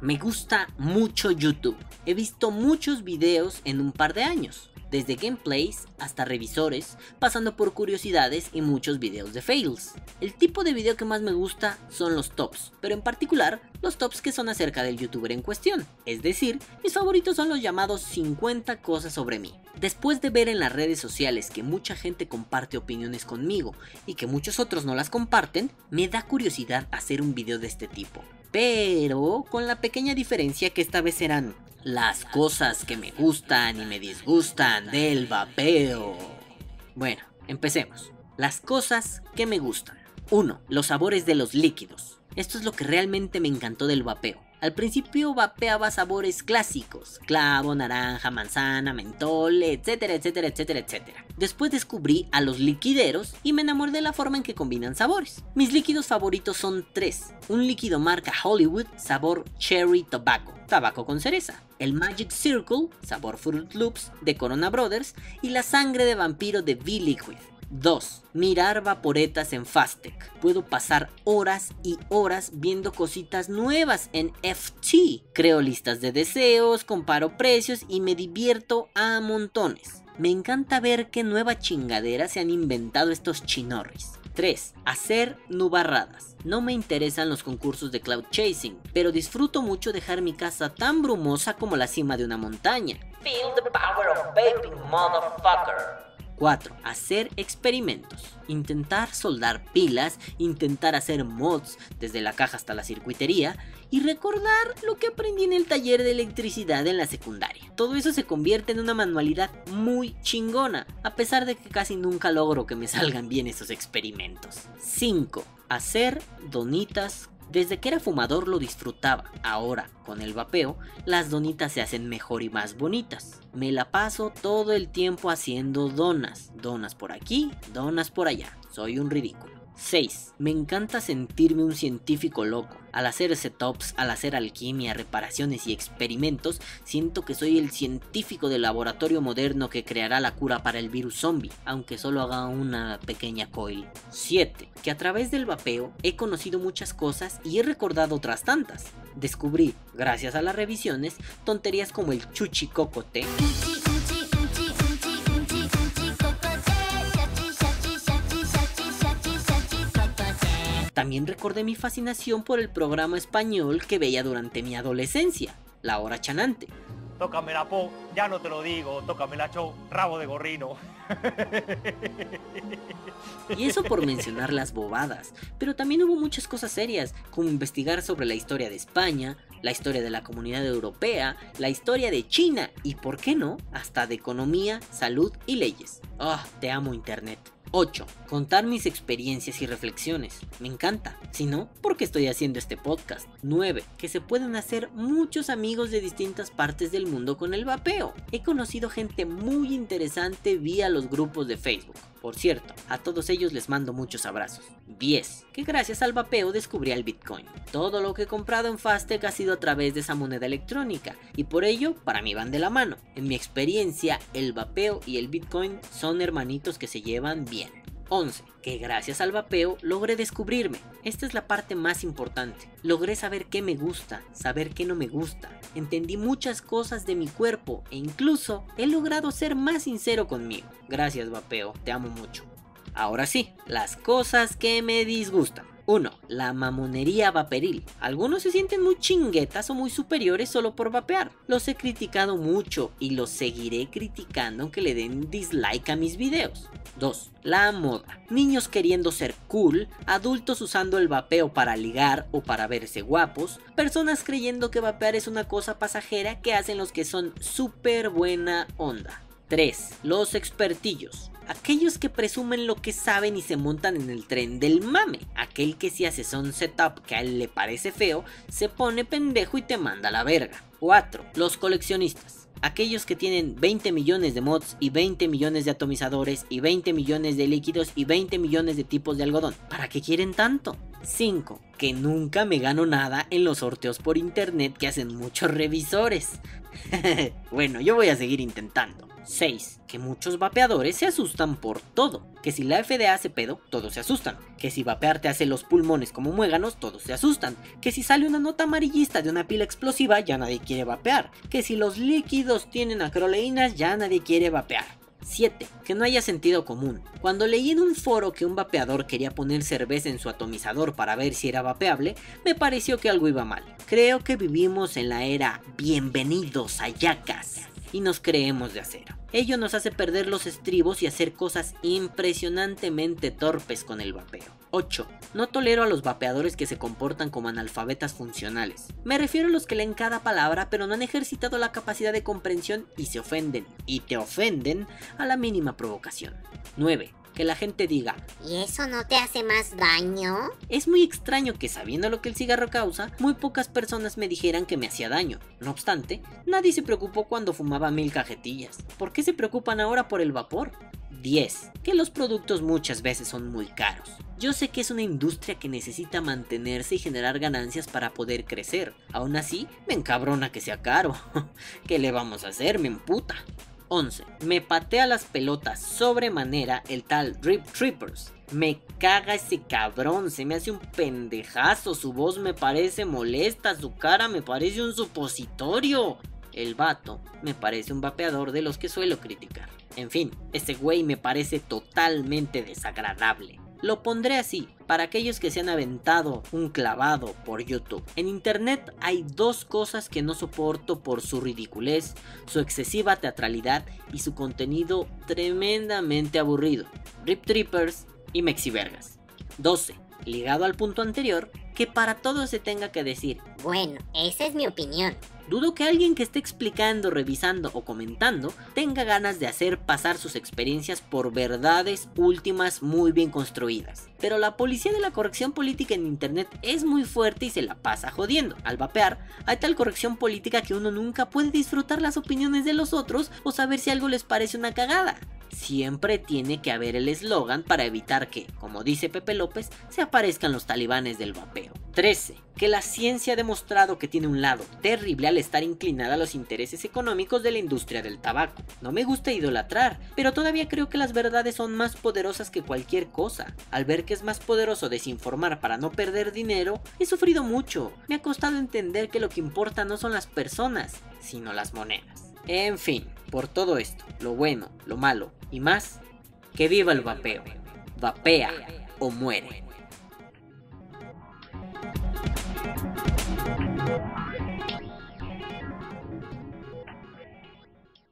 Me gusta mucho YouTube. He visto muchos videos en un par de años desde gameplays hasta revisores, pasando por curiosidades y muchos videos de fails. El tipo de video que más me gusta son los tops, pero en particular los tops que son acerca del youtuber en cuestión, es decir, mis favoritos son los llamados 50 cosas sobre mí. Después de ver en las redes sociales que mucha gente comparte opiniones conmigo y que muchos otros no las comparten, me da curiosidad hacer un video de este tipo. Pero con la pequeña diferencia que esta vez serán las cosas que me gustan y me disgustan del vapeo. Bueno, empecemos. Las cosas que me gustan. 1. Los sabores de los líquidos. Esto es lo que realmente me encantó del vapeo. Al principio vapeaba sabores clásicos, clavo, naranja, manzana, mentol, etcétera, etcétera, etcétera, etcétera. Después descubrí a los liquideros y me enamoré de la forma en que combinan sabores. Mis líquidos favoritos son tres. Un líquido marca Hollywood, sabor Cherry Tobacco, tabaco con cereza. El Magic Circle, sabor Fruit Loops, de Corona Brothers. Y la sangre de vampiro de V-Liquid. 2. Mirar vaporetas en Fastec. Puedo pasar horas y horas viendo cositas nuevas en FT. Creo listas de deseos, comparo precios y me divierto a montones. Me encanta ver qué nueva chingadera se han inventado estos chinorris. 3. Hacer nubarradas. No me interesan los concursos de cloud chasing, pero disfruto mucho dejar mi casa tan brumosa como la cima de una montaña. Feel the power of vaping, motherfucker. 4. Hacer experimentos. Intentar soldar pilas, intentar hacer mods desde la caja hasta la circuitería y recordar lo que aprendí en el taller de electricidad en la secundaria. Todo eso se convierte en una manualidad muy chingona, a pesar de que casi nunca logro que me salgan bien esos experimentos. 5. Hacer donitas desde que era fumador lo disfrutaba, ahora con el vapeo las donitas se hacen mejor y más bonitas. Me la paso todo el tiempo haciendo donas, donas por aquí, donas por allá, soy un ridículo. 6. Me encanta sentirme un científico loco. Al hacer setups, al hacer alquimia, reparaciones y experimentos, siento que soy el científico del laboratorio moderno que creará la cura para el virus zombie, aunque solo haga una pequeña coil. 7. Que a través del vapeo he conocido muchas cosas y he recordado otras tantas. Descubrí, gracias a las revisiones, tonterías como el chuchicocote. También recordé mi fascinación por el programa español que veía durante mi adolescencia, La Hora Chanante. Tócame la po, ya no te lo digo, tócame la show, rabo de gorrino. Y eso por mencionar las bobadas, pero también hubo muchas cosas serias, como investigar sobre la historia de España, la historia de la comunidad europea, la historia de China y, por qué no, hasta de economía, salud y leyes. Ah, te amo Internet. 8. Contar mis experiencias y reflexiones. Me encanta. Si no, ¿por qué estoy haciendo este podcast? 9. Que se pueden hacer muchos amigos de distintas partes del mundo con el vapeo. He conocido gente muy interesante vía los grupos de Facebook. Por cierto, a todos ellos les mando muchos abrazos. 10. Que gracias al vapeo descubrí el Bitcoin. Todo lo que he comprado en Fastec ha sido a través de esa moneda electrónica y por ello para mí van de la mano. En mi experiencia, el vapeo y el Bitcoin son hermanitos que se llevan bien. 11. Que gracias al vapeo logré descubrirme. Esta es la parte más importante. Logré saber qué me gusta, saber qué no me gusta. Entendí muchas cosas de mi cuerpo e incluso he logrado ser más sincero conmigo. Gracias vapeo, te amo mucho. Ahora sí, las cosas que me disgustan. 1. La mamonería vaporil. Algunos se sienten muy chinguetas o muy superiores solo por vapear. Los he criticado mucho y los seguiré criticando aunque le den dislike a mis videos. 2. La moda. Niños queriendo ser cool, adultos usando el vapeo para ligar o para verse guapos, personas creyendo que vapear es una cosa pasajera que hacen los que son súper buena onda. 3. Los expertillos. Aquellos que presumen lo que saben y se montan en el tren del mame. Aquel que si haces un setup que a él le parece feo, se pone pendejo y te manda a la verga. 4. Los coleccionistas. Aquellos que tienen 20 millones de mods y 20 millones de atomizadores y 20 millones de líquidos y 20 millones de tipos de algodón. ¿Para qué quieren tanto? 5. Que nunca me gano nada en los sorteos por internet que hacen muchos revisores. bueno, yo voy a seguir intentando. 6. Que muchos vapeadores se asustan por todo. Que si la FDA hace pedo, todos se asustan. Que si vapear te hace los pulmones como muéganos, todos se asustan. Que si sale una nota amarillista de una pila explosiva, ya nadie quiere vapear. Que si los líquidos tienen acroleínas, ya nadie quiere vapear. 7. Que no haya sentido común. Cuando leí en un foro que un vapeador quería poner cerveza en su atomizador para ver si era vapeable, me pareció que algo iba mal. Creo que vivimos en la era bienvenidos a Yacas y nos creemos de acero. Ello nos hace perder los estribos y hacer cosas impresionantemente torpes con el vapeo. 8. No tolero a los vapeadores que se comportan como analfabetas funcionales. Me refiero a los que leen cada palabra pero no han ejercitado la capacidad de comprensión y se ofenden, y te ofenden a la mínima provocación. 9 que la gente diga, ¿y eso no te hace más daño? Es muy extraño que sabiendo lo que el cigarro causa, muy pocas personas me dijeran que me hacía daño. No obstante, nadie se preocupó cuando fumaba mil cajetillas. ¿Por qué se preocupan ahora por el vapor? 10. Que los productos muchas veces son muy caros. Yo sé que es una industria que necesita mantenerse y generar ganancias para poder crecer. Aún así, me encabrona que sea caro. ¿Qué le vamos a hacer? Me emputa. 11. Me patea las pelotas sobremanera el tal Drip Trippers. Me caga ese cabrón, se me hace un pendejazo, su voz me parece molesta, su cara me parece un supositorio. El vato me parece un vapeador de los que suelo criticar. En fin, ese güey me parece totalmente desagradable. Lo pondré así, para aquellos que se han aventado un clavado por YouTube. En internet hay dos cosas que no soporto por su ridiculez, su excesiva teatralidad y su contenido tremendamente aburrido. Rip Trippers y Mexivergas. 12. Ligado al punto anterior, que para todo se tenga que decir. Bueno, esa es mi opinión. Dudo que alguien que esté explicando, revisando o comentando tenga ganas de hacer pasar sus experiencias por verdades últimas muy bien construidas. Pero la policía de la corrección política en internet es muy fuerte y se la pasa jodiendo. Al vapear, hay tal corrección política que uno nunca puede disfrutar las opiniones de los otros o saber si algo les parece una cagada siempre tiene que haber el eslogan para evitar que, como dice Pepe López, se aparezcan los talibanes del vapeo. 13. Que la ciencia ha demostrado que tiene un lado terrible al estar inclinada a los intereses económicos de la industria del tabaco. No me gusta idolatrar, pero todavía creo que las verdades son más poderosas que cualquier cosa. Al ver que es más poderoso desinformar para no perder dinero, he sufrido mucho. Me ha costado entender que lo que importa no son las personas, sino las monedas. En fin, por todo esto, lo bueno, lo malo y más, que viva el vapeo. Vapea o muere.